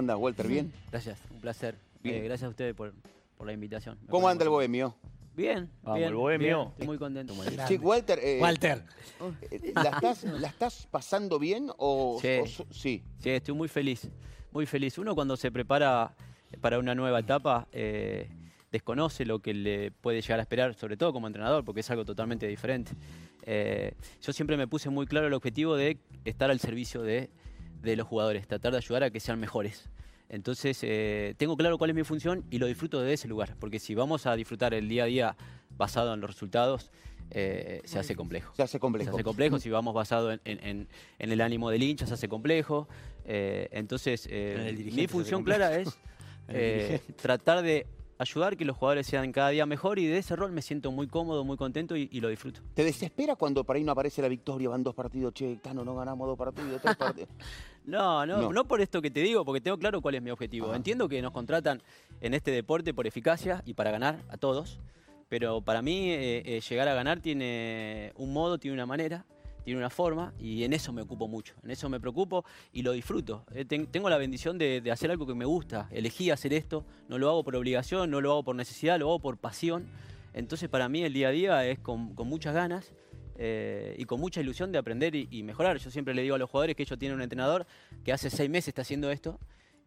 andas, Walter? ¿Bien? Gracias, un placer. Bien. Eh, gracias a ustedes por, por la invitación. Me ¿Cómo anda el bohemio? Bien, Vamos, bien, el bohemio. bien, Estoy muy contento. Sí, Walter, eh, Walter. eh, ¿la, estás, la estás pasando bien o, Sí. o sí? Sí, estoy muy feliz, muy feliz. Uno cuando se prepara para una nueva etapa eh, desconoce lo que le puede llegar a esperar, sobre todo como entrenador, porque es algo totalmente diferente. Eh, yo siempre me puse muy claro el objetivo de estar al servicio de, de los jugadores, tratar de ayudar a que sean mejores. Entonces, eh, tengo claro cuál es mi función y lo disfruto de ese lugar, porque si vamos a disfrutar el día a día basado en los resultados, eh, se hace complejo. Se hace complejo. Se hace complejo, si vamos basado en, en- en- en el ánimo del hincha, se hace complejo. Eh, entonces, eh, mi función clara es eh, tratar de ayudar que los jugadores sean cada día mejor y de ese rol me siento muy cómodo, muy contento y, y lo disfruto. ¿Te desespera cuando por ahí no aparece la victoria? Van dos partidos, che, Tano, no ganamos dos partidos, tres partidos. No, no, No. no, por esto que te digo, porque tengo claro cuál es mi objetivo. Ajá. Entiendo que nos contratan en este deporte por eficacia y para ganar a todos, pero para mí eh, eh, llegar a ganar tiene un modo, tiene una manera, tiene una forma y en eso me ocupo mucho, en eso me preocupo y lo disfruto. Eh, ten- tengo la bendición de, de hacer algo que me gusta, elegí hacer esto, no lo hago por obligación, no lo hago por necesidad, lo hago por pasión. Entonces para mí el día a día es con, con muchas ganas eh, y con mucha ilusión de aprender y, y mejorar. Yo siempre le digo a los jugadores que ellos tienen un entrenador que hace seis meses está haciendo esto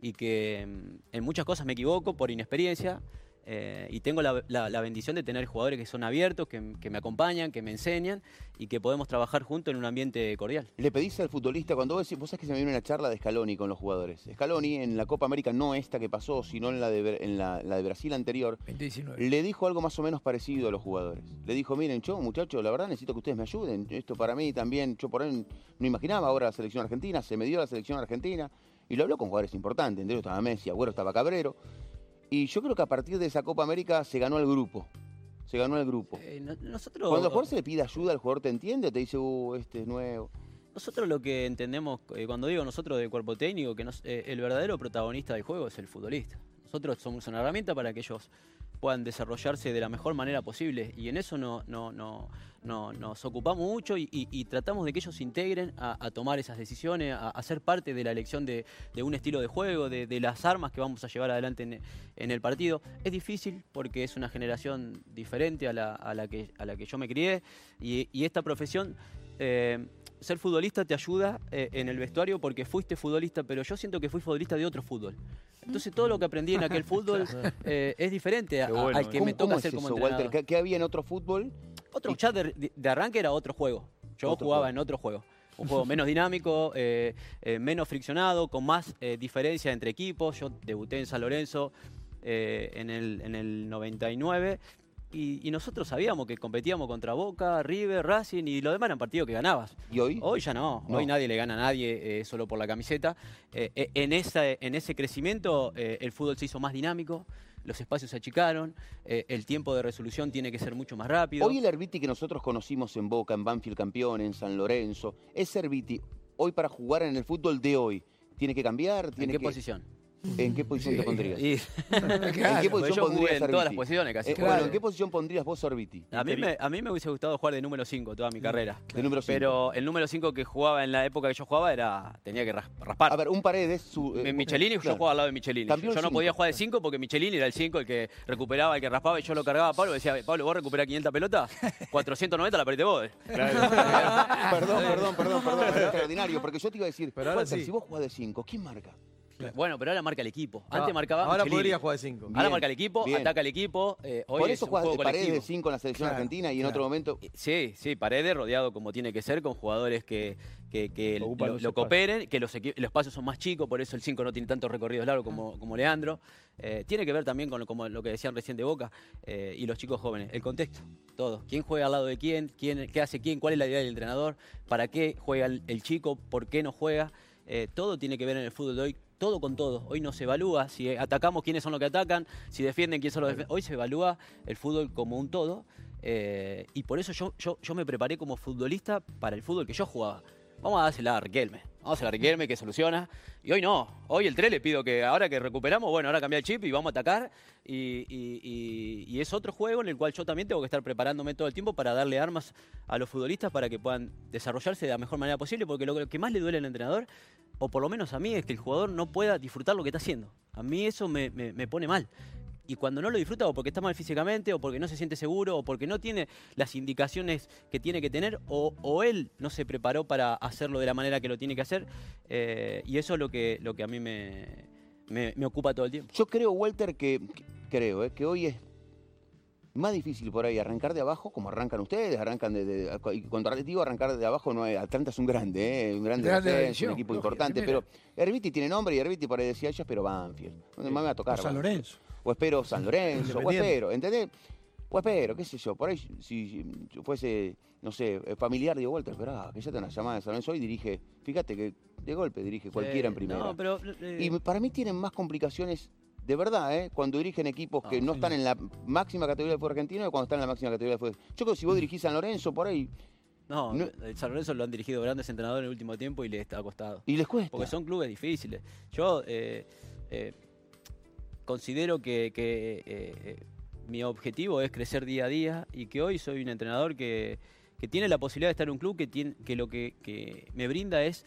y que mm, en muchas cosas me equivoco por inexperiencia. Eh, y tengo la, la- la bendición de tener jugadores que son abiertos, que, que me acompañan, que me enseñan y que podemos trabajar juntos en un ambiente cordial. Le pedís al futbolista, cuando vos decís, vos sabés que se me viene una charla de Scaloni con los jugadores. Scaloni en la Copa América, no esta que pasó, sino en la de, en la, la de Brasil anterior, 2019. le dijo algo más o menos parecido a los jugadores. Le dijo, miren, yo muchachos, la verdad necesito que ustedes me ayuden. Esto para mí también, yo por ahí no imaginaba ahora la selección argentina, se me dio la selección argentina. Y lo habló con jugadores importantes, entre ellos estaba Messi, Agüero estaba Cabrero. Y yo creo que a partir de esa Copa América se ganó el grupo. Se ganó el grupo. Eh, no- nosotros, Cuando el jugador se le pide ayuda, el jugador te entiende te dice, uh, este es nuevo. Nosotros lo que entendemos, eh, cuando digo nosotros de cuerpo técnico, que nos- eh, el verdadero protagonista del juego es el futbolista. Nosotros somos una herramienta para que ellos puedan desarrollarse de la mejor manera posible y en eso no, no, no, no- nos ocupamos mucho y, tratamos de que ellos se integren a, tomar esas decisiones, a, ser parte de la elección de, un estilo de juego, de, las armas que vamos a llevar adelante en, en el partido. Es difícil porque es una generación diferente a la, a que, a la que yo me crié y, y esta profesión... eh, ser futbolista te ayuda eh, en el vestuario porque fuiste futbolista, pero yo siento que fui futbolista de otro fútbol. Entonces todo lo que aprendí en aquel fútbol eh, es diferente a- Qué bueno, al que ¿Cómo, me toca hacer es como eso, entrenador. Walter? ¿Qué, había en otro fútbol? Otro chat de, de arranque era otro juego. Yo Otro jugaba juego. en otro juego. Un juego menos dinámico, eh, eh, menos friccionado, con más eh, diferencia entre equipos. Yo debuté en San Lorenzo eh, en, el, en el 99 y, y nosotros sabíamos que competíamos contra Boca, River, Racing y lo demás eran partidos que ganabas. ¿Y hoy? Hoy ya no, No. hoy nadie le gana a nadie eh, solo por la camiseta. Eh, eh, en, esa, en ese crecimiento eh, el fútbol se hizo más dinámico, los espacios se achicaron, el tiempo de resolución tiene que ser mucho más rápido. Hoy el Herbiti que nosotros conocimos en Boca, en Banfield campeón, en San Lorenzo, ese Herbiti, hoy para jugar en el fútbol de hoy, ¿tiene que cambiar? ¿En ¿Tiene qué que- posición? ¿En qué posición te pondrías? Y- ¿En qué posición yo pondrías en todas las posiciones casi. Eh, Claro. Bueno, ¿en qué posición pondrías vos a Herbiti? A mí, me, a mí me hubiese gustado jugar de número 5 toda mi carrera. De número cinco. Pero el número 5 que jugaba en la época que yo jugaba era tenía que ras- raspar. A ver, un paredes su. eh, En Michelini, claro. yo jugaba al lado de Michelini. Campeón Yo no cinco. podía jugar de 5 porque Michelini era el 5, el que recuperaba, el que raspaba, y yo lo cargaba a Pablo y decía, Pablo, vos recuperás 500 pelotas, 490 la perdiste vos. Perdón, perdón, perdón, perdón, es extraordinario, porque yo te iba a decir, Pero ahora Walter, sí. si vos jugás de 5, ¿quién marca? Bueno, pero ahora marca el equipo. Ah, Antes marcaba Ahora podría jugar de 5. Ahora marca el equipo, bien. ataca el equipo. eh, hoy Por es eso juego de paredes de colectivo. 5 en la selección Claro, argentina y en claro. otro momento. Sí, sí, Paredes rodeado como tiene que ser, con jugadores que, que, lo, cooperen, que los, los espacios son más chicos, por eso el 5 no tiene tantos recorridos largos como, como Leandro. Eh, tiene que ver también con lo, como lo que decían recién de Boca eh, y los chicos jóvenes, el contexto, todo. ¿Quién juega al lado de quién? quién? ¿Qué hace quién? ¿Cuál es la idea del entrenador? ¿Para qué juega el, el chico? ¿Por qué no juega? Eh, todo tiene que ver en el fútbol de hoy, todo con todo. Hoy no se evalúa si atacamos quiénes son los que atacan, si defienden quiénes son los defienden. Hoy se evalúa el fútbol como un todo eh, y por eso yo, yo, yo me preparé como futbolista para el fútbol que yo jugaba. Vamos a dársela a Riquelme. Vamos a Riquelme que soluciona. Y hoy no. Hoy el 3 le pido que ahora que recuperamos, bueno, ahora cambia el chip y vamos a atacar. Y, es otro juego en el cual yo también tengo que estar preparándome todo el tiempo para darle armas a los futbolistas para que puedan desarrollarse de la mejor manera posible. Porque lo que más le duele al entrenador, o por lo menos a mí, es que el jugador no pueda disfrutar lo que está haciendo. A mí eso me- me pone mal. Y cuando no lo disfruta, o porque está mal físicamente, o porque no se siente seguro, o porque no tiene las indicaciones que tiene que tener, o, o él no se preparó para hacerlo de la manera que lo tiene que hacer. eh, y eso es lo que, lo que a mí me, me- me ocupa todo el tiempo. Yo creo, Walter, que, que- creo, eh, que hoy es más difícil por ahí arrancar de abajo, como arrancan ustedes, arrancan de, de- y cuando digo arrancar de abajo, no es, Atlanta es un grande, eh, un grande, un equipo importante, pero Herbiti tiene nombre y Herbiti por ahí decía yo espero Banfield. ¿Dónde más me va a tocar? O San Banfield? O espero San Lorenzo, o espero, ¿entendés? O espero, qué sé yo, por ahí si, fuese, no sé, eh, familiar, digo, Walter, esperá, que ya te una llamada de San Lorenzo y dirige, fíjate que de golpe dirige cualquiera en primera. No, pero, eh, Y para mí tienen más complicaciones, de verdad, ¿eh? cuando dirigen equipos que Ah, no sí. están en la máxima categoría del fútbol argentino y cuando están en la máxima categoría del fútbol. Yo creo que si vos dirigís San Lorenzo por ahí, no, San Lorenzo lo han dirigido grandes entrenadores en el último tiempo y les ha costado. y les cuesta. Porque son clubes difíciles. Yo eh, eh, considero que, que, eh, eh, mi objetivo es crecer día a día y que hoy soy un entrenador que, que tiene la posibilidad de estar en un club que, tiene, que lo que, me brinda es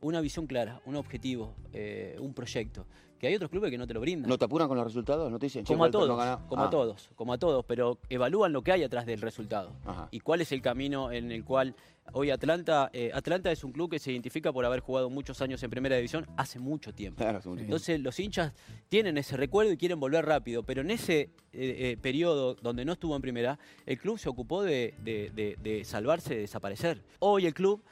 una visión clara, un objetivo, eh, un proyecto. Que hay otros clubes que no te lo brindan. ¿No te apuran con los resultados? ¿No te dicen, como a no todos, como Ah, a todos, como a todos, pero evalúan lo que hay atrás del resultado Ajá. y cuál es el camino en el cual hoy Atlanta, eh, Atlanta es un club que se identifica por haber jugado muchos años en primera división hace mucho tiempo. Claro, Entonces los hinchas tienen ese recuerdo y quieren volver rápido, pero en ese eh, eh, periodo donde no estuvo en primera, el club se ocupó de, de- de- de salvarse, de desaparecer. Hoy el club,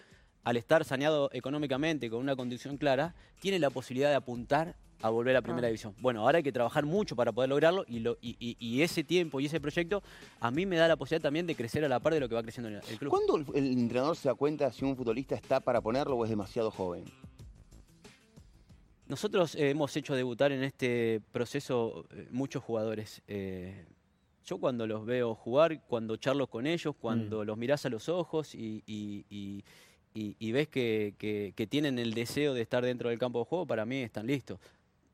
al estar saneado económicamente, con una condición clara, tiene la posibilidad de apuntar a volver a primera división. Bueno, ahora hay que trabajar mucho para poder lograrlo y, lo- y- y- y ese tiempo y ese proyecto a mí me da la posibilidad también de crecer a la par de lo que va creciendo el el club. ¿Cuándo el, el entrenador se da cuenta si un futbolista está para ponerlo o es demasiado joven? Nosotros eh, hemos hecho debutar en este proceso eh, muchos jugadores. Eh, yo cuando los veo jugar, cuando charlo con ellos, cuando los mirás a los ojos y, y- y- y- y ves que, que- que tienen el deseo de estar dentro del campo de juego, para mí están listos.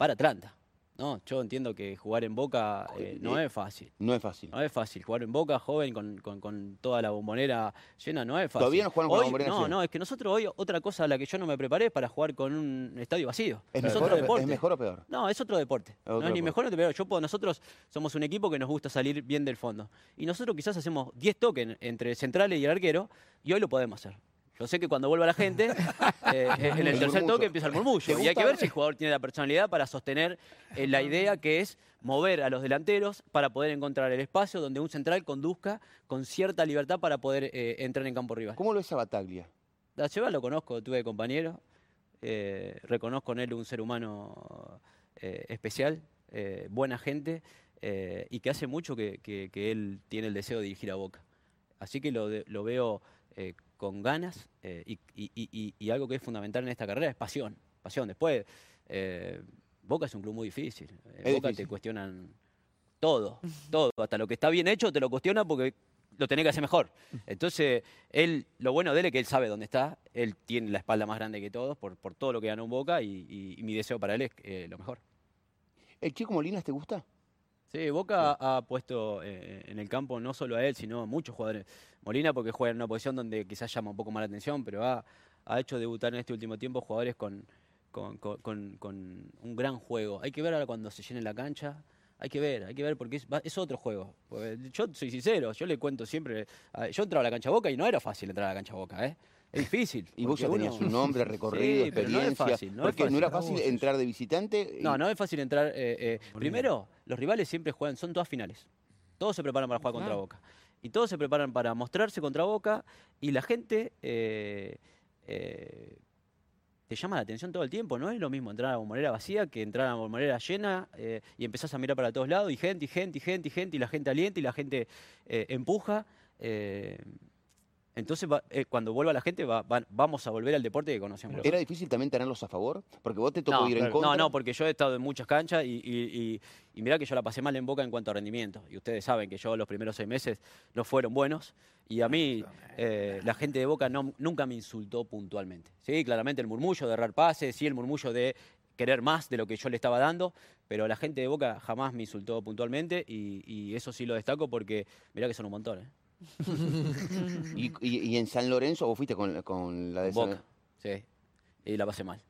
Para Atlanta. No, yo entiendo que jugar en Boca eh, no es fácil. No es fácil. No es fácil. Jugar en Boca, joven, con, con- con toda la bombonera llena, no es fácil. Todavía no jugaron con la bombonera No, llena. no, es que nosotros hoy, otra cosa a la que yo no me preparé es para jugar con un estadio vacío. ¿Es, Es, mejor, otro deporte. ¿Es mejor o peor? No, es otro deporte. otro no es ni mejor ni peor. Yo puedo- nosotros somos un equipo que nos gusta salir bien del fondo. Y nosotros quizás hacemos 10 toques en- entre el central y el arquero, y hoy lo podemos hacer. Yo sé que cuando vuelva la gente, eh, en el tercer toque empieza el murmullo. ¿Te Y hay que ver si el jugador tiene la personalidad para sostener eh, la idea que es mover a los delanteros para poder encontrar el espacio donde un central conduzca con cierta libertad para poder eh, entrar en campo rival. ¿Cómo lo es a Bataglia? Da Silva lo conozco, tuve de compañero. reconozco en él un ser humano especial, buena gente y que hace mucho que, que- que él tiene el deseo de dirigir a Boca. Así que lo, veo eh, con ganas eh, y, y- y- y- y algo que es fundamental en esta carrera es pasión. Pasión. Después, eh, Boca es un club muy difícil. En Boca difícil. te cuestionan todo, todo. Hasta lo que está bien hecho te lo cuestiona porque lo tenés que hacer mejor. Entonces, él, lo bueno de él es que él sabe dónde está, él tiene la espalda más grande que todos por, por todo lo que ganó en Boca y mi deseo para él es eh, lo mejor. ¿El chico Molinas te gusta? Sí, Boca ha puesto eh, en el campo no solo a él, sino a muchos jugadores. Molina porque juega en una posición donde quizás llama un poco más la atención, pero ha, ha hecho debutar en este último tiempo jugadores con, con, con- un gran juego. Hay que ver ahora cuando se llene la cancha. Hay que ver, hay que ver porque es, es otro juego. Yo soy sincero, yo le cuento siempre. Yo entraba a la cancha Boca y no era fácil entrar a la cancha Boca, ¿eh? Es difícil. Y vos ya tenías uno- un nombre, recorrido, Sí, pero no es experiencia. fácil, no es porque no era fácil. entrar de visitante. y- No, no es fácil entrar. eh, eh, primero, los rivales siempre juegan, son todas finales. Todos se preparan para jugar contra Boca. Y todos se preparan para mostrarse contra Boca. Y la gente eh, eh, te llama la atención todo el tiempo. No es lo mismo entrar a la bombonera vacía que entrar a la bombonera llena eh, y empezás a mirar para todos lados y gente, y gente, y gente, y gente, y la gente alienta y la gente eh, empuja. Entonces, va- eh, cuando vuelva la gente, va- va- vamos a volver al deporte que conocemos. ¿Era difícil también tenerlos a favor? Porque vos te tocó no, ir en contra. no, no, porque yo he estado en muchas canchas y, y, y- y mirá que yo la pasé mal en Boca en cuanto a rendimiento. Y ustedes saben que yo los primeros seis meses no fueron buenos. Y a mí, eh, la gente de Boca no- nunca me insultó puntualmente. Sí, claramente el murmullo de errar pases, sí, el murmullo de querer más de lo que yo le estaba dando, pero la gente de Boca jamás me insultó puntualmente y, y eso sí lo destaco porque mirá que son un montón. ¿eh? Y, y- y en San Lorenzo vos fuiste con, con la de San Boca, sí. Y la pasé mal.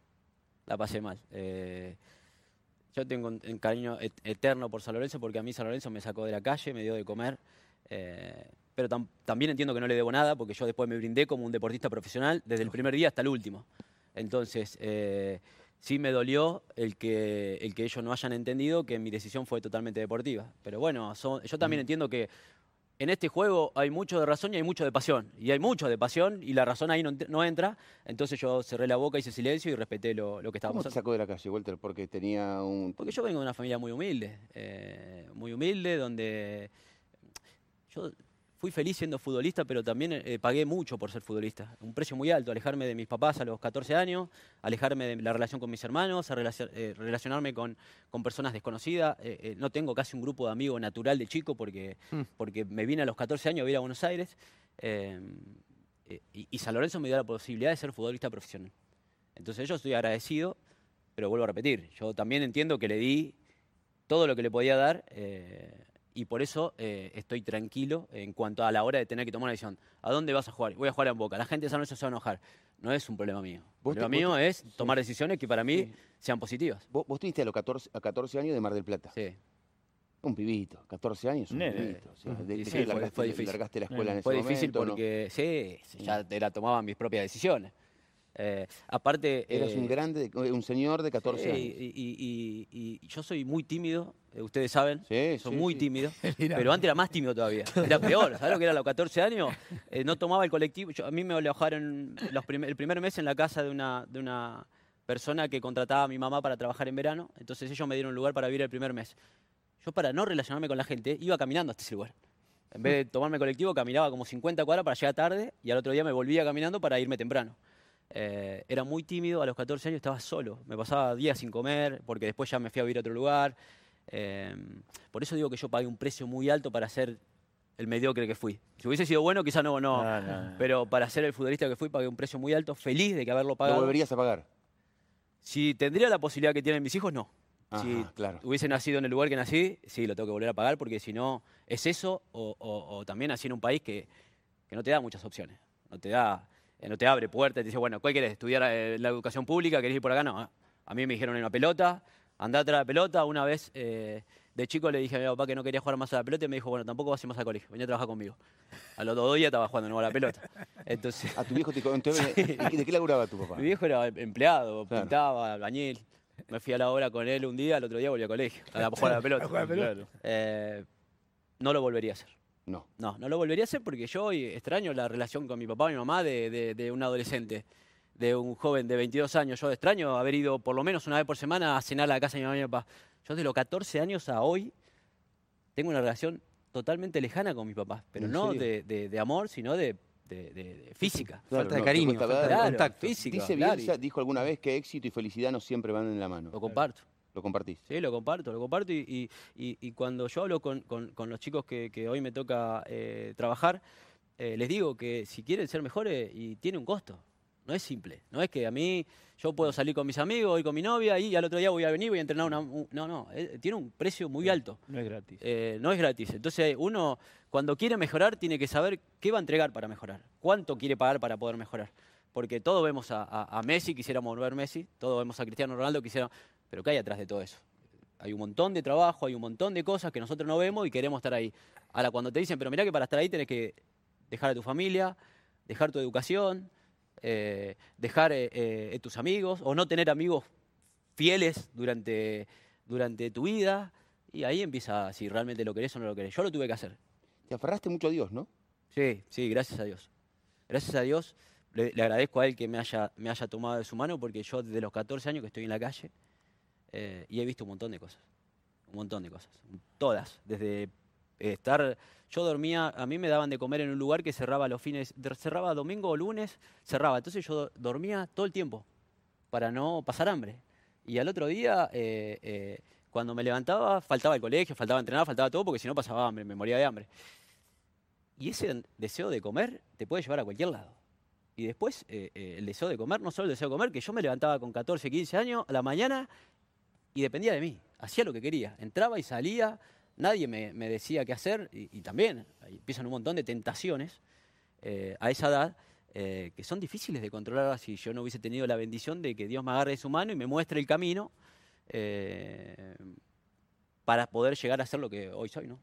La pasé mal. Eh, yo tengo un, un cariño et- eterno por San Lorenzo porque a mí San Lorenzo me sacó de la calle, me dio de comer. eh, pero tam- también entiendo que no le debo nada porque yo después me brindé como un deportista profesional desde el primer día hasta el último. Entonces, eh, sí me dolió el que, el que ellos no hayan entendido que mi decisión fue totalmente deportiva. Pero bueno, son- yo también entiendo que en este juego hay mucho de razón y hay mucho de pasión. Y hay mucho de pasión y la razón ahí no, ent- no entra. Entonces yo cerré la boca, hice silencio y respeté lo, lo que estaba ¿Cómo te pasando. sacó de la calle, Walter? Porque tenía un... Porque yo vengo de una familia muy humilde, eh, muy humilde, donde yo fui feliz siendo futbolista, pero también eh, pagué mucho por ser futbolista. Un precio muy alto, alejarme de mis papás a los 14 años, alejarme de la relación con mis hermanos, a eh, relacionarme con, con personas desconocidas. Eh, eh, no tengo casi un grupo de amigos natural de chico porque, porque me vine a los 14 años a vivir a Buenos Aires. eh, eh, y, y San Lorenzo me dio la posibilidad de ser futbolista profesional. Entonces yo estoy agradecido, pero vuelvo a repetir, yo también entiendo que le di todo lo que le podía dar eh, y por eso eh, estoy tranquilo en cuanto a la hora de tener que tomar una decisión. ¿A dónde vas a jugar? Voy a jugar en Boca. La gente de San Lorenzo se va a enojar. No es un problema mío. El problema mío te- es tomar decisiones que para mí sean positivas. Vos, vos estuviste a los 14, a 14 años de Mar del Plata. Sí. Un pibito, 14 años, un Nene. pibito. o sea, de- sí, fue- largaste, fue difícil. largaste la escuela en ese Fue difícil porque sí, sí, ya te la tomaba mis propias decisiones. Eh, aparte... Eras un eh, grande, de- un señor de 14 Sí, años. y, y- y- y yo soy muy tímido, eh, ustedes saben, Sí, soy sí, muy sí. tímido, pero antes era más tímido todavía, era peor, ¿sabes lo que era a los 14 años? Eh, no tomaba el colectivo, yo- a mí me alojaron los prim- el primer mes en la casa de una, de una persona que contrataba a mi mamá para trabajar en verano, entonces ellos me dieron un lugar para vivir el primer mes. Yo para no relacionarme con la gente iba caminando hasta ese lugar. En vez de tomarme el colectivo, caminaba como 50 cuadras para llegar tarde y al otro día me volvía caminando para irme temprano. Eh, era muy tímido, a los 14 años estaba solo. Me pasaba días sin comer, porque después ya me fui a vivir a otro lugar. Eh, por eso digo que yo pagué un precio muy alto para ser el mediocre que fui. Si hubiese sido bueno, quizás no, no. No, no, no. Pero para ser el futbolista que fui, pagué un precio muy alto, feliz de que haberlo ¿Lo pagado. volverías a pagar? Si tendría la posibilidad que tienen mis hijos, no. si claro. hubiese nacido en el lugar que nací, sí, lo tengo que volver a pagar, porque si no, es eso, o, o- o también nací en un país que, que no te da muchas opciones. No te da, no te abre puertas, te dice, bueno, ¿cuál querés? ¿Estudiar eh, la educación pública? ¿Querés ir por acá? No. ah. A mí me dijeron en una pelota, andá atrás de la pelota. Una vez eh, de chico le dije a mi papá que no quería jugar más a la pelota y me dijo, bueno, tampoco vas a ir más al colegio, venía a trabajar conmigo. A los dos días estaba jugando nuevo a la pelota. Entonces, A tu viejo te contó, ¿de, qué- de qué laburaba tu papá? mi viejo era empleado, Claro. pintaba, albañil. Me fui a la obra con él un día, al otro día volví a colegio, a jugar a la pelota. Claro. Eh, no lo volvería a hacer. No. No, no lo volvería a hacer porque yo hoy extraño la relación con mi papá y mi mamá de, de- de un adolescente, de un joven de 22 años. Yo extraño haber ido por lo menos una vez por semana a cenar a la casa de mi mamá y mi papá. Yo de los 14 años a hoy tengo una relación totalmente lejana con mi papá, pero ¿En no de, de- de amor, sino de, de- de- de física. Claro, Falta de cariño, falta de. Claro, contacto. física. Dice claro, Bielsa, dijo alguna vez que éxito y felicidad no siempre van en la mano. Lo comparto. Lo compartís. Sí, lo comparto, lo comparto y, y- y- y cuando yo hablo con, con- con los chicos que, que hoy me toca eh, trabajar, eh, les digo que si quieren ser mejores y tiene un costo, no es simple, no es que a mí yo puedo salir con mis amigos y con mi novia y al otro día voy a venir voy a entrenar una... un- no, no, eh, tiene un precio muy alto, No es gratis. eh, no es gratis. Entonces uno cuando quiere mejorar tiene que saber qué va a entregar para mejorar, cuánto quiere pagar para poder mejorar. Porque todos vemos a, a- a Messi, quisiéramos ver Messi, todos vemos a Cristiano Ronaldo, quisiéramos... Pero ¿qué hay atrás de todo eso? Hay un montón de trabajo, hay un montón de cosas que nosotros no vemos y queremos estar ahí. Ahora, cuando te dicen, pero mirá que para estar ahí tenés que dejar a tu familia, dejar tu educación, eh, dejar eh, eh, tus amigos, o no tener amigos fieles durante, durante tu vida, y ahí empieza si realmente lo querés o no lo querés. Yo lo tuve que hacer. Te aferraste mucho a Dios, ¿no? Sí, sí, gracias a Dios. Gracias a Dios le, le agradezco a Él que me haya, me haya tomado de su mano porque yo desde los 14 años que estoy en la calle eh, y he visto un montón de cosas. Un montón de cosas. Todas. Desde estar, yo dormía, a mí me daban de comer en un lugar que cerraba los fines, cerraba domingo o lunes, cerraba. Entonces yo do- dormía todo el tiempo para no pasar hambre. Y al otro día, eh, eh, cuando me levantaba, faltaba el colegio, faltaba entrenar, faltaba todo, porque si no pasaba hambre, me moría de hambre. Y ese deseo de comer te puede llevar a cualquier lado. Y después, eh, eh, el deseo de comer, no solo el deseo de comer, que yo me levantaba con 14, 15 años a la mañana y dependía de mí. Hacía lo que quería. Entraba y salía, nadie me, me decía qué hacer. Y, también empiezan un montón de tentaciones eh, a esa edad eh, que son difíciles de controlar si yo no hubiese tenido la bendición de que Dios me agarre de su mano y me muestre el camino eh, para poder llegar a ser lo que hoy soy, ¿no?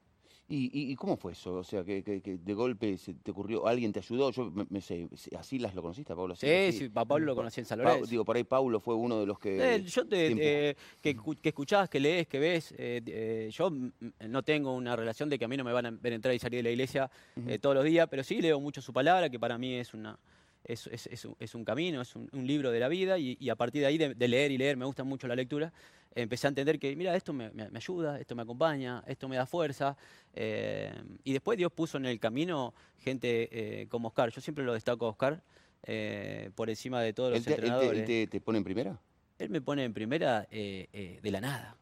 ¿Y, y- y cómo fue eso? O sea, que, que- que de golpe se te ocurrió, alguien te ayudó. Yo me, me sé, ¿a Silas lo conociste, a Pablo Sí, sí, a Pablo lo conocí en San digo, por ahí Paulo fue uno de los que... Eh, yo te, eh, que, que escuchás, que lees, que ves, eh, yo no tengo una relación de que a mí no me van a ver entrar y salir de la iglesia todos los días, pero sí leo mucho su palabra, que para mí es una es, es- es un, es un camino, es un, un libro de la vida, y, y a partir de ahí, de, de leer y leer, me gusta mucho la lectura, empecé a entender que, mira, esto me, me- me ayuda, esto me acompaña, esto me da fuerza, eh, y después Dios puso en el camino gente eh, como Oscar, yo siempre lo destaco a Oscar, eh, por encima de todos los ¿Él te, él te- él entrenadores. te- te pone en primera? Él me pone en primera de la nada,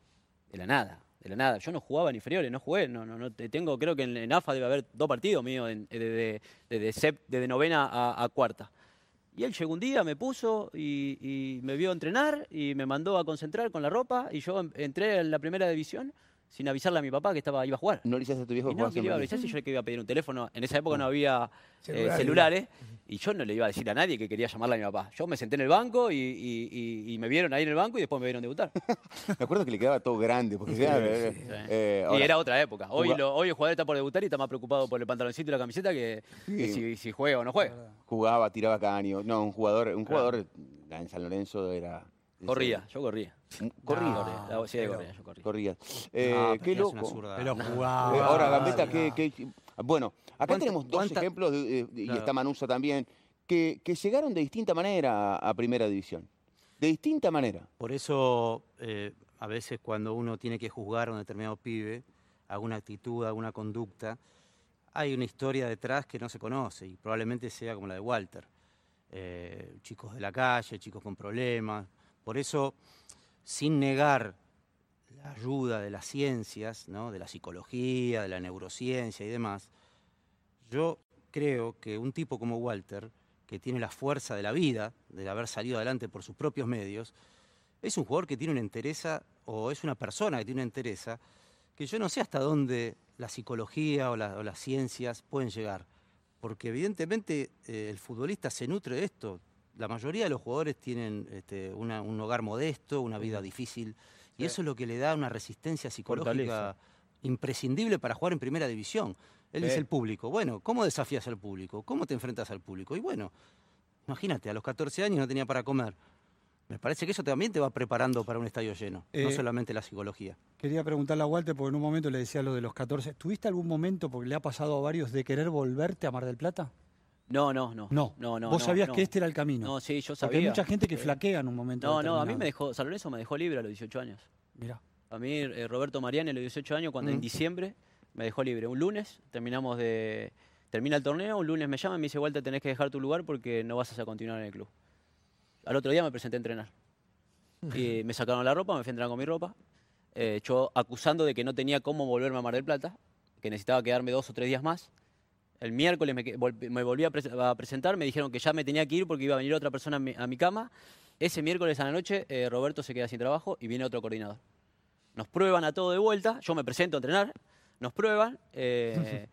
de la nada, de la nada. Yo no jugaba en inferiores, no jugué, no, no, no te- tengo, creo que en, AFA debe haber dos partidos míos eh, desde, desde novena a, a cuarta. Y él llegó un día, me puso y, y me vio entrenar y me mandó a concentrar con la ropa y yo en- entré en la primera división sin avisarle a mi papá que estaba, iba a jugar. ¿No le hiciste a tu viejo Y no, que le iba a avisar si yo le iba a pedir un teléfono. En esa época no había eh, Celulares. y yo no le iba a decir a nadie que quería llamarle a mi papá. Yo me senté en el banco y, y- y- y me vieron ahí en el banco y después me vieron debutar. Me acuerdo que le quedaba todo grande, porque ya, eh, eh, y era otra época. Hoy, lo- hoy el jugador está por debutar y está más preocupado por el pantaloncito y la camiseta que, que Sí. si, si juega o no juega. jugaba, tiraba caño. No, un jugador, un jugador en San Lorenzo era... Corría, yo corría. Corría. Corría, la- sí, pero- corría, yo corría. Corría. Eh, qué pero es una loco. zurda. Pero Eh, jugaba. ahora, Gambetta, ¿qué, qué- Bueno, acá ¿Cuánta- tenemos dos cuánta- ejemplos, de- de- y Claro. está Manusa también, que, que llegaron de distinta manera a, a Primera División. De distinta manera. Por eso, eh, a veces cuando uno tiene que juzgar a un determinado pibe, alguna actitud, alguna conducta, hay una historia detrás que no se conoce y probablemente sea como la de Walter. Eh, chicos de la calle, chicos con problemas. Por eso, sin negar la ayuda de las ciencias, ¿no? de la psicología, de la neurociencia y demás, yo creo que un tipo como Walter, que tiene la fuerza de la vida, de haber salido adelante por sus propios medios, es un jugador que tiene una entereza, o es una persona que tiene una entereza, que yo no sé hasta dónde la psicología o, la- o las ciencias pueden llegar. Porque evidentemente eh, el futbolista se nutre de esto. La mayoría de los jugadores tienen este, una- un hogar modesto, una vida difícil, y eso es lo que le da una resistencia psicológica Fortaleza. imprescindible para jugar en primera división. Él dice el público, bueno, ¿cómo desafías al público? ¿Cómo te enfrentas al público? Y bueno, imagínate, a los 14 años no tenía para comer. Me parece que eso también te va preparando para un estadio lleno, no Eh, solamente la psicología. Quería preguntarle a Walter, porque en un momento le decía lo de los 14. ¿Tuviste algún momento, porque le ha pasado a varios, de querer volverte a Mar del Plata? No, no, no. No. no, no Vos no, sabías no. que este era el camino. No, sí, yo porque sabía. hay mucha gente que flaquea en un momento. No, no, a mí me dejó, San Lorenzo me dejó libre a los 18 años. Mirá. A mí, eh, Roberto Mariani, a los 18 años, cuando en Mm. diciembre me dejó libre. Un lunes terminamos de. Termina el torneo, un lunes me llama y me dice, Walter, tenés que dejar tu lugar porque no vas a continuar en el club. Al otro día me presenté a entrenar. Y me sacaron la ropa, me fui a entrenar con mi ropa. eh, yo acusando de que no tenía cómo volverme a Mar del Plata, que necesitaba quedarme dos o tres días más. El miércoles me, volví a, pres- a presentar, me dijeron que ya me tenía que ir porque iba a venir otra persona a mi, a mi cama. Ese miércoles a la noche eh, Roberto se queda sin trabajo y viene otro coordinador. Nos prueban a todo de vuelta, yo me presento a entrenar, nos prueban, eh,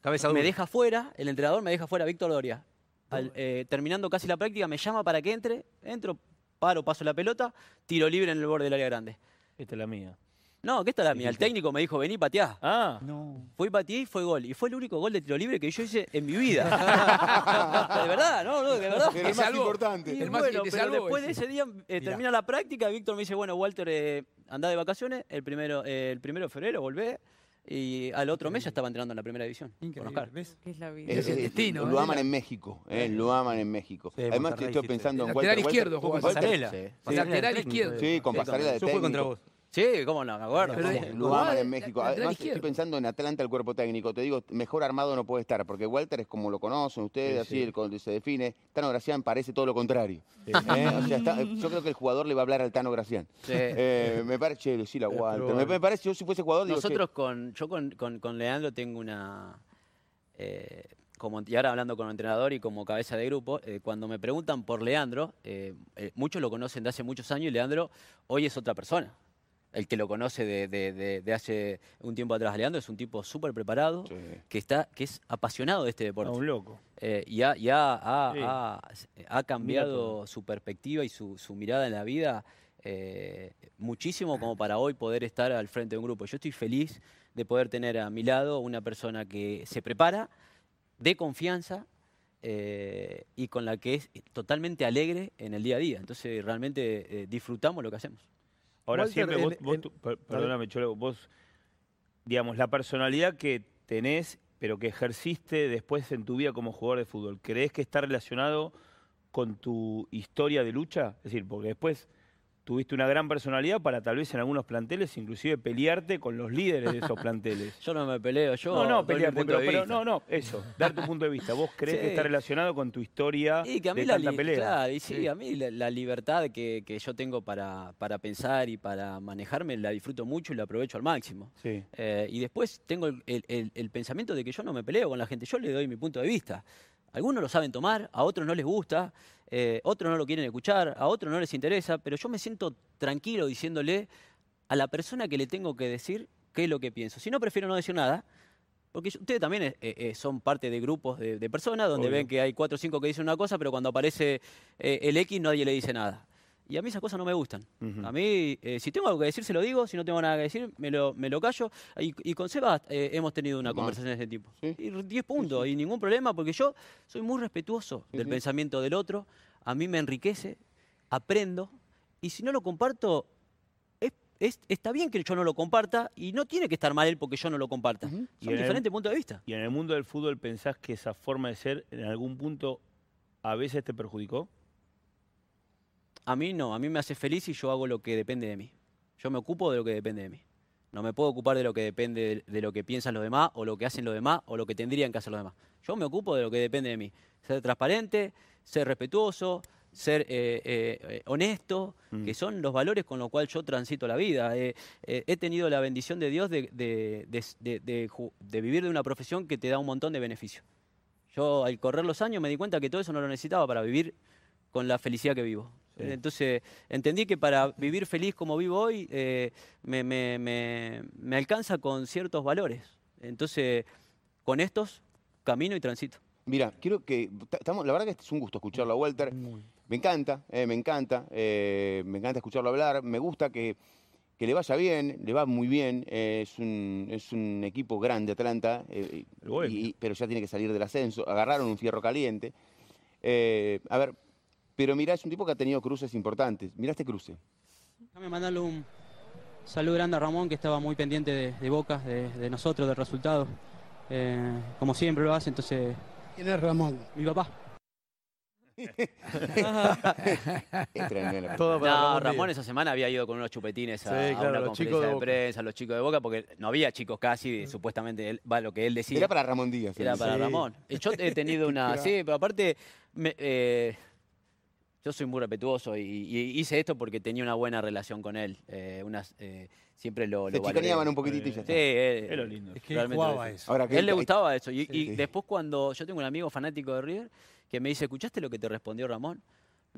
Cabeza me deja fuera, el entrenador me deja fuera, Víctor Doria. Al- eh, terminando casi la práctica, me llama para que entre, entro, paro, paso la pelota, tiro libre en el borde del área grande. Esta es la mía. No, ¿qué está la mía? El técnico me dijo, vení, pateá. Ah, No. Fui pateé y fue gol. Y fue el único gol de tiro libre que yo hice en mi vida. de verdad, no, no, de verdad. El más importante. Y El más bueno, que pero después de ese. día eh, termina la práctica, Víctor me dice, bueno, Walter, eh, anda de vacaciones, el primero, eh, el primero de febrero volvé, y al otro mes ya estaba entrenando en la primera división. con Increíble. Oscar. ¿Ves? Que es la vida. Es- el es- destino, Lo ¿eh? aman en México, eh, lo aman en México. Sí, Además, Monterrey, estoy pensando en Lateral Walter. izquierdo Walter- jugás. Walter- Pasarela. Sí. Lateral izquierdo. eh. Sí, con pasarela de Yo jugué contra vos. Sí, cómo no, me acuerdo. Pero, cómo. eh, Lo Igual, aman en la- México. Además, estoy pensando en Atlanta, el cuerpo técnico. Te digo, mejor armado no puede estar, porque Walter es como lo conocen ustedes, Sí, así sí. el con- se define. Tano Gracián parece todo lo contrario. ¿eh? O sea, está- yo creo que el jugador le va a hablar al Tano Gracián. Sí. Eh, me parece, sí, la Walter. Me, me parece, yo si fuese jugador, digo, Nosotros con, yo con, con- con Leandro tengo una, eh, como, y ahora hablando con entrenador y como cabeza de grupo, eh, cuando me preguntan por Leandro, eh, eh, muchos lo conocen de hace muchos años y Leandro hoy es otra persona. El que lo conoce de, de- de- de hace un tiempo atrás, Leandro es un tipo súper preparado, Sí. que, está, que es apasionado de este A deporte. un loco. Eh, y ha, y ha- ha- Sí. ha- ha cambiado su perspectiva y su, su mirada en la vida eh, muchísimo como para hoy poder estar al frente de un grupo. Yo estoy feliz de poder tener a mi lado una persona que se prepara, de confianza eh, y con la que es totalmente alegre en el día a día. Entonces realmente eh, disfrutamos lo que hacemos. Ahora Walter, siempre vos, en- vos en- tu- per- perdóname, Cholo, vos, digamos, la personalidad que tenés, pero que ejerciste después en tu vida como jugador de fútbol, ¿crees que está relacionado con tu historia de lucha? Es decir, porque después tuviste una gran personalidad para tal vez en algunos planteles inclusive pelearte con los líderes de esos planteles. Yo no me peleo, yo no, no, pelearte, pero, pero no, no, eso, dar tu punto de vista. ¿Vos crees Sí. que está relacionado con tu historia Y que a mí de la, tanta pelea? claro, y sí, a mí la, la libertad que, que yo tengo para, para pensar y para manejarme la disfruto mucho y la aprovecho al máximo. Sí. Eh, y después tengo el, el- el- el pensamiento de que yo no me peleo con la gente, yo le doy mi punto de vista. Algunos lo saben tomar, a otros no les gusta, eh, otros no lo quieren escuchar, a otros no les interesa, pero yo me siento tranquilo diciéndole a la persona que le tengo que decir qué es lo que pienso. Si no, prefiero no decir nada, porque ustedes también eh, eh, son parte de grupos de, de personas donde Obvio. ven que hay cuatro o cinco que dicen una cosa, pero cuando aparece eh, el X nadie le dice nada. Y a mí esas cosas no me gustan. A mí, eh, si tengo algo que decir, se lo digo. Si no tengo nada que decir, me lo, me lo callo. Y, y con Seba eh, hemos tenido una Mal. conversación de ese tipo. Sí. Y 10 puntos, y ningún problema, porque yo soy muy respetuoso del pensamiento del otro. A mí me enriquece, aprendo. Y si no lo comparto, es- es- está bien que yo no lo comparta y no tiene que estar mal él porque yo no lo comparta. Son diferentes puntos de vista. ¿Y en el mundo del fútbol pensás que esa forma de ser en algún punto a veces te perjudicó? A mí no, a mí me hace feliz y yo hago lo que depende de mí. Yo me ocupo de lo que depende de mí. No me puedo ocupar de lo que depende de, lo que piensan los demás o lo que hacen los demás o lo que tendrían que hacer los demás. Yo me ocupo de lo que depende de mí. Ser transparente, ser respetuoso, ser eh, eh, eh, honesto, Mm. que son los valores con los cuales yo transito la vida. Eh, he tenido la bendición de Dios de, de vivir de una profesión que te da un montón de beneficios. Yo al correr los años me di cuenta que todo eso no lo necesitaba para vivir con la felicidad que vivo. Sí. Entonces entendí que para vivir feliz como vivo hoy eh, me, me- me- me alcanza con ciertos valores. Entonces con estos camino y transito. Mira, quiero que. ta- Estamos, la verdad que es un gusto escucharlo a Walter. Me encanta, eh, me encanta. eh, me encanta escucharlo hablar. Me gusta que, que le vaya bien, le va muy bien. eh, es, un, es un equipo grande, Atlanta. eh, y- pero ya tiene que salir del ascenso. Agarraron un fierro caliente. Eh, a ver, pero mirá, es un tipo que ha tenido cruces importantes. Mirá este cruce. Déjame mandarle un saludo grande a Ramón, que estaba muy pendiente de, de Boca, de, de nosotros, del resultado. Eh, como siempre lo hace, entonces, ¿Quién es Ramón? mi papá. Es tremendo. Todo para No, Ramón esa semana había ido con unos chupetines a, Sí, a claro, una los conferencia chicos de prensa, los chicos de Boca, porque no había chicos casi, supuestamente, él, va lo que él decía. Era para Ramón Díaz. Era para. Ramón. Yo he tenido una. Sí, pero aparte, me- eh, yo soy muy respetuoso y, y hice esto porque tenía una buena relación con él. eh, unas, eh, siempre lo. Se lo chicaneaban un poquitito y ya Sí, está. eh, Es lo lindo. Es que realmente jugaba eso. Ahora que él le gustaba eso. Y, y Sí. después, cuando yo tengo un amigo fanático de River que me dice: ¿Escuchaste lo que te respondió Ramón?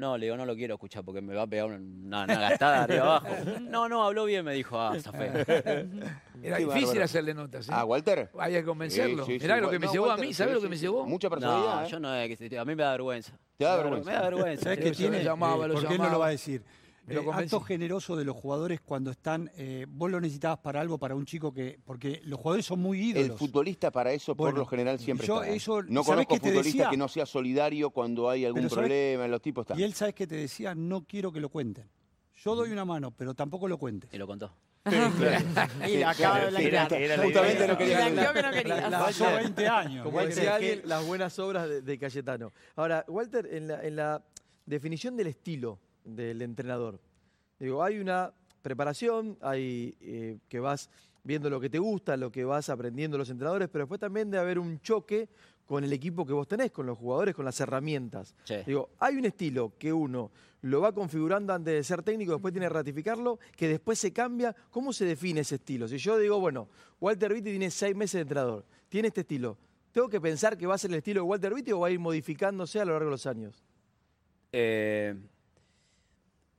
No, le digo, no lo quiero escuchar porque me va a pegar una, una gastada arriba abajo. No, no, habló bien, me dijo, ah, está feo. Era Qué difícil bárbaro. hacerle notas. ¿eh? Ah, Walter. Hay que convencerlo. Sí, sí, sí. Mirá lo que me No, llevó a mí. ¿Sabes sí, lo que sí, me llevó? Mucha personalidad. No, ¿eh? yo no, a mí me da vergüenza. Te da vergüenza. Me da vergüenza. ¿Sabes qué tiene? llamaba, lo porque él no lo va a decir. Me lo Eh, acto generoso de los jugadores cuando están. eh, vos lo necesitabas para algo, para un chico que. Porque los jugadores son muy El ídolos. futbolista para eso, por lo general, siempre yo está. eso- no ¿sabés conozco futbolista decía? que no sea solidario cuando hay algún Pero ¿sabés- problema, los tipos están. Y él, ¿sabes qué te decía? No quiero que lo cuenten. Yo doy una mano, pero tampoco lo cuentes. Y lo contó. Acaba de blanquear. Justamente no quería Blanqueó que- que no quería. La pasó 20 años. Como Walter. decía alguien, las buenas obras de, de Cayetano. Ahora, Walter, en la, en la definición del estilo del entrenador, digo, hay una preparación, hay eh, que vas viendo lo que te gusta, lo que vas aprendiendo los entrenadores, pero después también debe haber un choque con el equipo que vos tenés, con los jugadores, con las herramientas. Sí. Digo, hay un estilo que uno lo va configurando antes de ser técnico, después tiene que ratificarlo, que después se cambia. ¿Cómo se define ese estilo? Si yo digo, bueno, Walter Vitti tiene seis meses de entrenador, tiene este estilo, ¿tengo que pensar que va a ser el estilo de Walter Vitti o va a ir modificándose a lo largo de los años? Eh,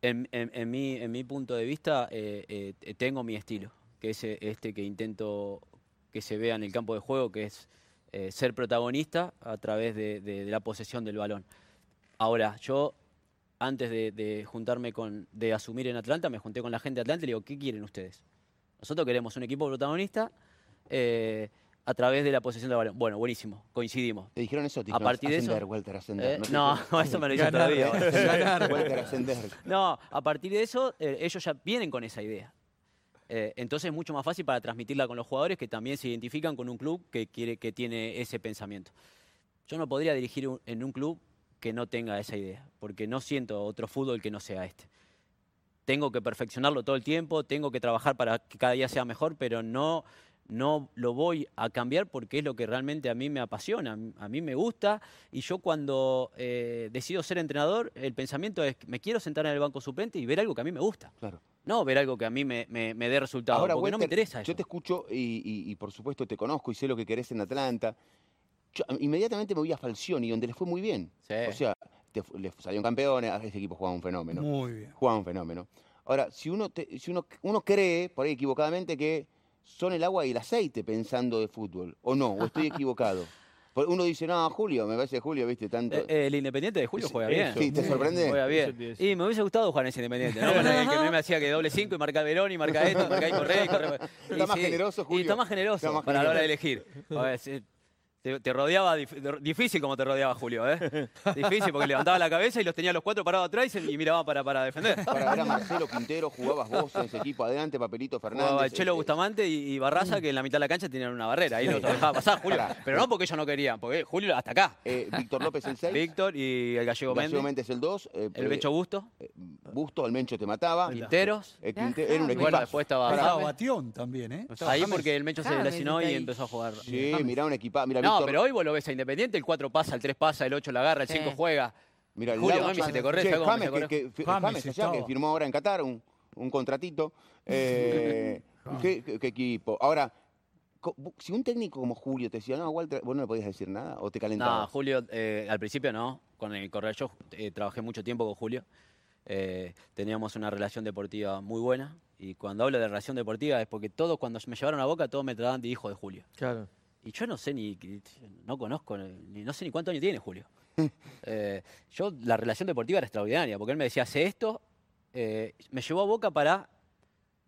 en, mi, punto de vista, eh, eh, tengo mi estilo, que es eh, este que intento que se vea en el campo de juego, que es ser protagonista a través de, la posesión del balón. Ahora, yo antes de, juntarme con, de asumir en Atlanta, me junté con la gente de Atlanta y le digo, ¿qué quieren ustedes? Nosotros queremos un equipo protagonista a través de la posesión del balón. Bueno, buenísimo, coincidimos. ¿Te dijeron eso? Te A dijeron, partir de eso- ascender, Walter, ascender. Eh, no, dijeron? eso me lo dicen Ganar, todavía. ganar. Walter, ascender. No, a partir de eso, eh, ellos ya vienen con esa idea. Eh, entonces es mucho más fácil para transmitirla con los jugadores que también se identifican con un club que, quiere, que tiene ese pensamiento. Yo no podría dirigir un- en un club que no tenga esa idea, porque no siento otro fútbol que no sea este. Tengo que perfeccionarlo todo el tiempo, tengo que trabajar para que cada día sea mejor, pero no, no lo voy a cambiar porque es lo que realmente a mí me apasiona, a mí me gusta y yo cuando eh, decido ser entrenador, el pensamiento es que me quiero sentar en el banco suplente y ver algo que a mí me gusta. Claro. No ver algo que a mí me, me- me dé resultado, Ahora, porque no me interesa eso. Yo te escucho y, y- y, por supuesto te conozco y sé lo que querés en Atlanta. Yo, inmediatamente me voy a Falcioni, donde le fue muy bien. Sí. O sea, te salieron campeones, a ese equipo jugaba un fenómeno. Muy bien. Jugaba un fenómeno. Ahora, si uno, te- si uno, uno cree, por ahí equivocadamente, que son el agua y el aceite pensando de fútbol, o no, o estoy equivocado. Por- Uno dice, no, Julio, me parece Julio, viste, tanto. Eh, eh, el Independiente de Julio juega eso. bien. Sí, ¿te sorprende? Juega bien. Y me hubiese gustado jugar en ese Independiente, ¿no? Con el que me hacía que doble cinco y marca Verón y marca esto, y marca ahí, corre, y corre. Está Y más generoso, Y Julio. está más generoso Está más para la hora de elegir. A ver, sí, te, te rodeaba, dif- de- difícil como te rodeaba Julio, ¿eh? Difícil porque levantaba la cabeza y los tenía los cuatro parados atrás y, miraba para, para defender. Para ver a Marcelo Quintero, jugabas vos en ese equipo adelante, Papelito Fernández. Jugaba el Chelo eh, Bustamante y, y Barraza, que en la mitad de la cancha tenían una barrera. Ahí los dejaba pasar, Julio. Pará. Pero no porque ellos no querían, porque Julio hasta acá. eh, Víctor López el 6. Víctor y el Gallego Méndez. Méndez el 2. El Becho Busto. Busto, el Mencho te mataba. Quinteros. Eh, Quinte- era un Y equipo. bueno, después estaba Estaba James. Batión también, ¿eh? Ahí porque el Mencho se James lesionó y está ahí. empezó a jugar. Sí, mirá un equipo. Mira, No, Víctor, pero hoy vos lo ves a Independiente, el 4 pasa, el 3 pasa, el 8 la agarra, el Sí. 5 juega. Mirá, el Julio, mami, se te corre, Che, ¿sabes cómo James, se que, que- James James allá, estaba. que firmó ahora en Qatar un, un contratito. Eh, ¿qué, qué- qué equipo? Ahora, co- si un técnico como Julio te decía, no, Walter, vos no le podías decir nada o te No, calentabas. Julio, eh, al principio no, con el correr yo eh, trabajé mucho tiempo con Julio. Eh, teníamos una relación deportiva muy buena y cuando hablo de relación deportiva es porque todos cuando me llevaron a Boca todos me trataban de hijo de Julio. Claro. Y yo no sé ni, no conozco, ni, no sé ni cuántos años tiene Julio. Eh, yo, la relación deportiva era extraordinaria, porque él me decía, hace esto, eh, me llevó a Boca para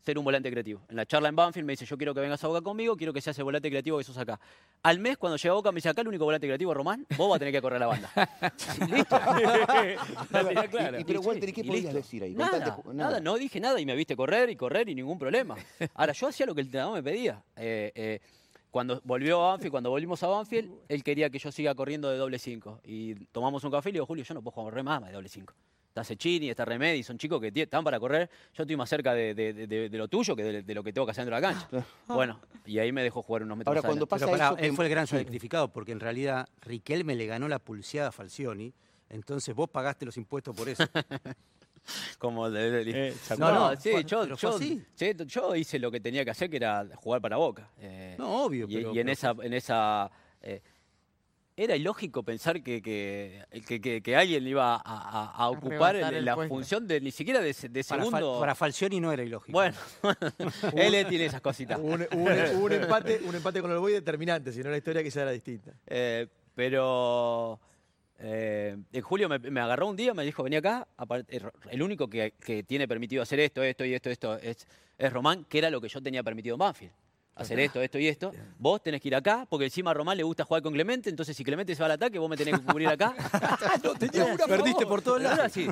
ser un volante creativo. En la charla en Banfield me dice, yo quiero que vengas a Boca conmigo, quiero que seas el volante creativo que sos acá. Al mes, cuando llega a Boca, me dice, acá el único volante creativo es Román, vos vas a tener que correr la banda. Listo. La. Y- y pero, Walter, ¿y qué y podías listo. decir ahí? Nada, nada, nada. no dije nada y me viste correr y correr y ningún problema. Ahora, yo hacía lo que el entrenador me pedía. Eh, eh, cuando volvió a Banfield, cuando volvimos a Banfield, él quería que yo siga corriendo de doble 5. Y tomamos un café y le digo, Julio, yo no puedo correr más de doble 5. Está Sechini, está Remedi, son chicos que están para correr. Yo estoy más cerca de, de- de- de lo tuyo que de, de lo que tengo que hacer dentro de la cancha. Bueno, y ahí me dejó jugar unos metros Ahora, cuando pasa Pero pará, eso que- él fue el gran sacrificado, porque en realidad Riquelme le ganó la pulseada a Falcioni, entonces vos pagaste los impuestos por eso. Como de- de- de- Eh, ¿se no, no, sí, yo, yo- así. sí, yo hice lo que tenía que hacer, que era jugar para Boca. Eh, No, obvio. y, pero- y en pero- esa, en esa eh, era ilógico pensar que, que, que- que- que alguien iba a, a- a ocupar Arrebatar el- el la puesto. función de ni siquiera de, se- de para, Fal- segundo. para Falcioni no era ilógico. bueno, él tiene esas cositas. Hubo un, un- empate, un empate con el Boy determinante, si no la historia quizá era distinta. Eh, pero eh, en julio me, me agarró un día, me dijo, vení acá. el- El único que, que tiene permitido hacer esto, esto y esto, esto es, es Román, que era lo que yo tenía permitido en Banfield. Hacer esto, esto y esto. Vos tenés que ir acá, porque encima a Román le gusta jugar con Clemente, entonces si Clemente se va al ataque, vos me tenés que cubrir acá. No, tenía una Perdiste por todos lados. así.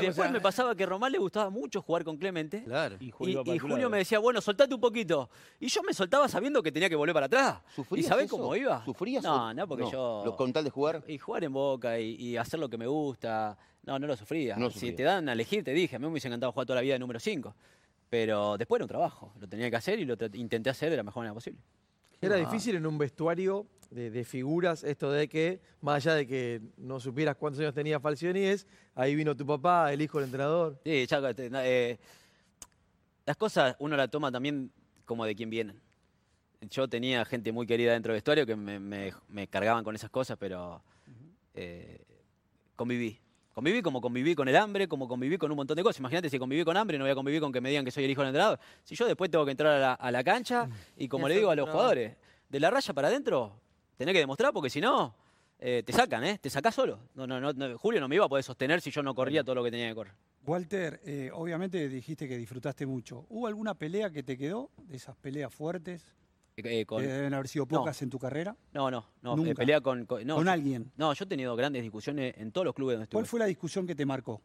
Y después me pasaba que a Román le gustaba mucho jugar con Clemente. Claro. Y Julio, y me decía, bueno, soltate un poquito. Y yo me soltaba sabiendo que tenía que volver para atrás. ¿Y ¿Sufrías sabés eso? cómo iba? ¿Sufrías? No, no, porque yo... lo- ¿Con tal de jugar? Y jugar en Boca y, y hacer lo que me gusta. No, no lo sufría. No si sufría. te dan a elegir, te dije, a mí me hubiese encantado jugar toda la vida de número 5. Pero después era un trabajo, lo tenía que hacer y lo intenté hacer de la mejor manera posible. Era difícil en un vestuario de, de figuras esto de que, más allá de que no supieras cuántos años tenía Falcioni, ahí vino tu papá, el hijo del entrenador. Sí, ya, na- eh, las cosas uno la toma también como de quién vienen. Yo tenía gente muy querida dentro del vestuario que me, me- me cargaban con esas cosas, pero eh, conviví. Conviví como conviví con el hambre, como conviví con un montón de cosas. Imagínate si conviví con hambre, no voy a convivir con que me digan que soy el hijo del entrenador. Si yo después tengo que entrar a la, a la cancha y como le digo a los jugadores, de la raya para adentro, tenés que demostrar porque si no, eh, te sacan, ¿eh? Te sacás solo. No, no, no, no, Julio no me iba a poder sostener si yo no corría todo lo que tenía que correr. Walter, eh, obviamente dijiste que disfrutaste mucho. ¿Hubo alguna pelea que te quedó? De esas peleas fuertes. Eh, con- que deben haber sido No. pocas en tu carrera. No, no, no. Nunca. eh, pelea con, con- no, Con yo- alguien. No, yo he tenido grandes discusiones en todos los clubes donde estuve. ¿Cuál fue la discusión que te marcó?